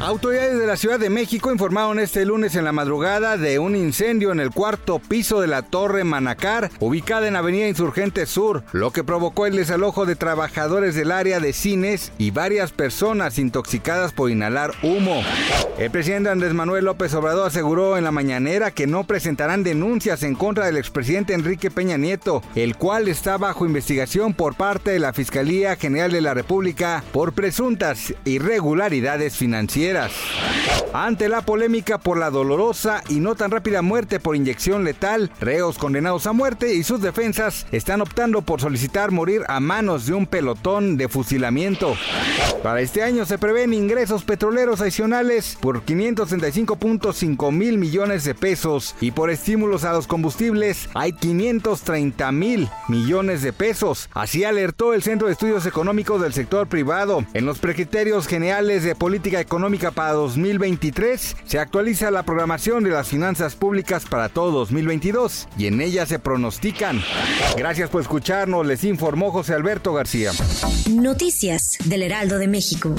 Autoridades de la Ciudad de México informaron este lunes en la madrugada de un incendio en el cuarto piso de la Torre Manacar, ubicada en Avenida Insurgente Sur, lo que provocó el desalojo de trabajadores del área de cines y varias personas intoxicadas por inhalar humo. El presidente Andrés Manuel López Obrador aseguró en la mañanera que no presentarán denuncias en contra del expresidente Enrique Peña Nieto, el cual está bajo investigación por parte de la Fiscalía General de la República por presuntas irregularidades financieras. Ante la polémica por la dolorosa y no tan rápida muerte por inyección letal, reos condenados a muerte y sus defensas están optando por solicitar morir a manos de un pelotón de fusilamiento. Para este año se prevén ingresos petroleros adicionales por 535.5 mil millones de pesos y por estímulos a los combustibles hay 530 mil millones de pesos. Así alertó el Centro de Estudios Económicos del Sector Privado. En los precriterios generales de política económica para 2023 se actualiza la programación de las finanzas públicas para todo 2022 y en ella se pronostican. Gracias por escucharnos, les informó José Alberto García. Noticias del Heraldo de México.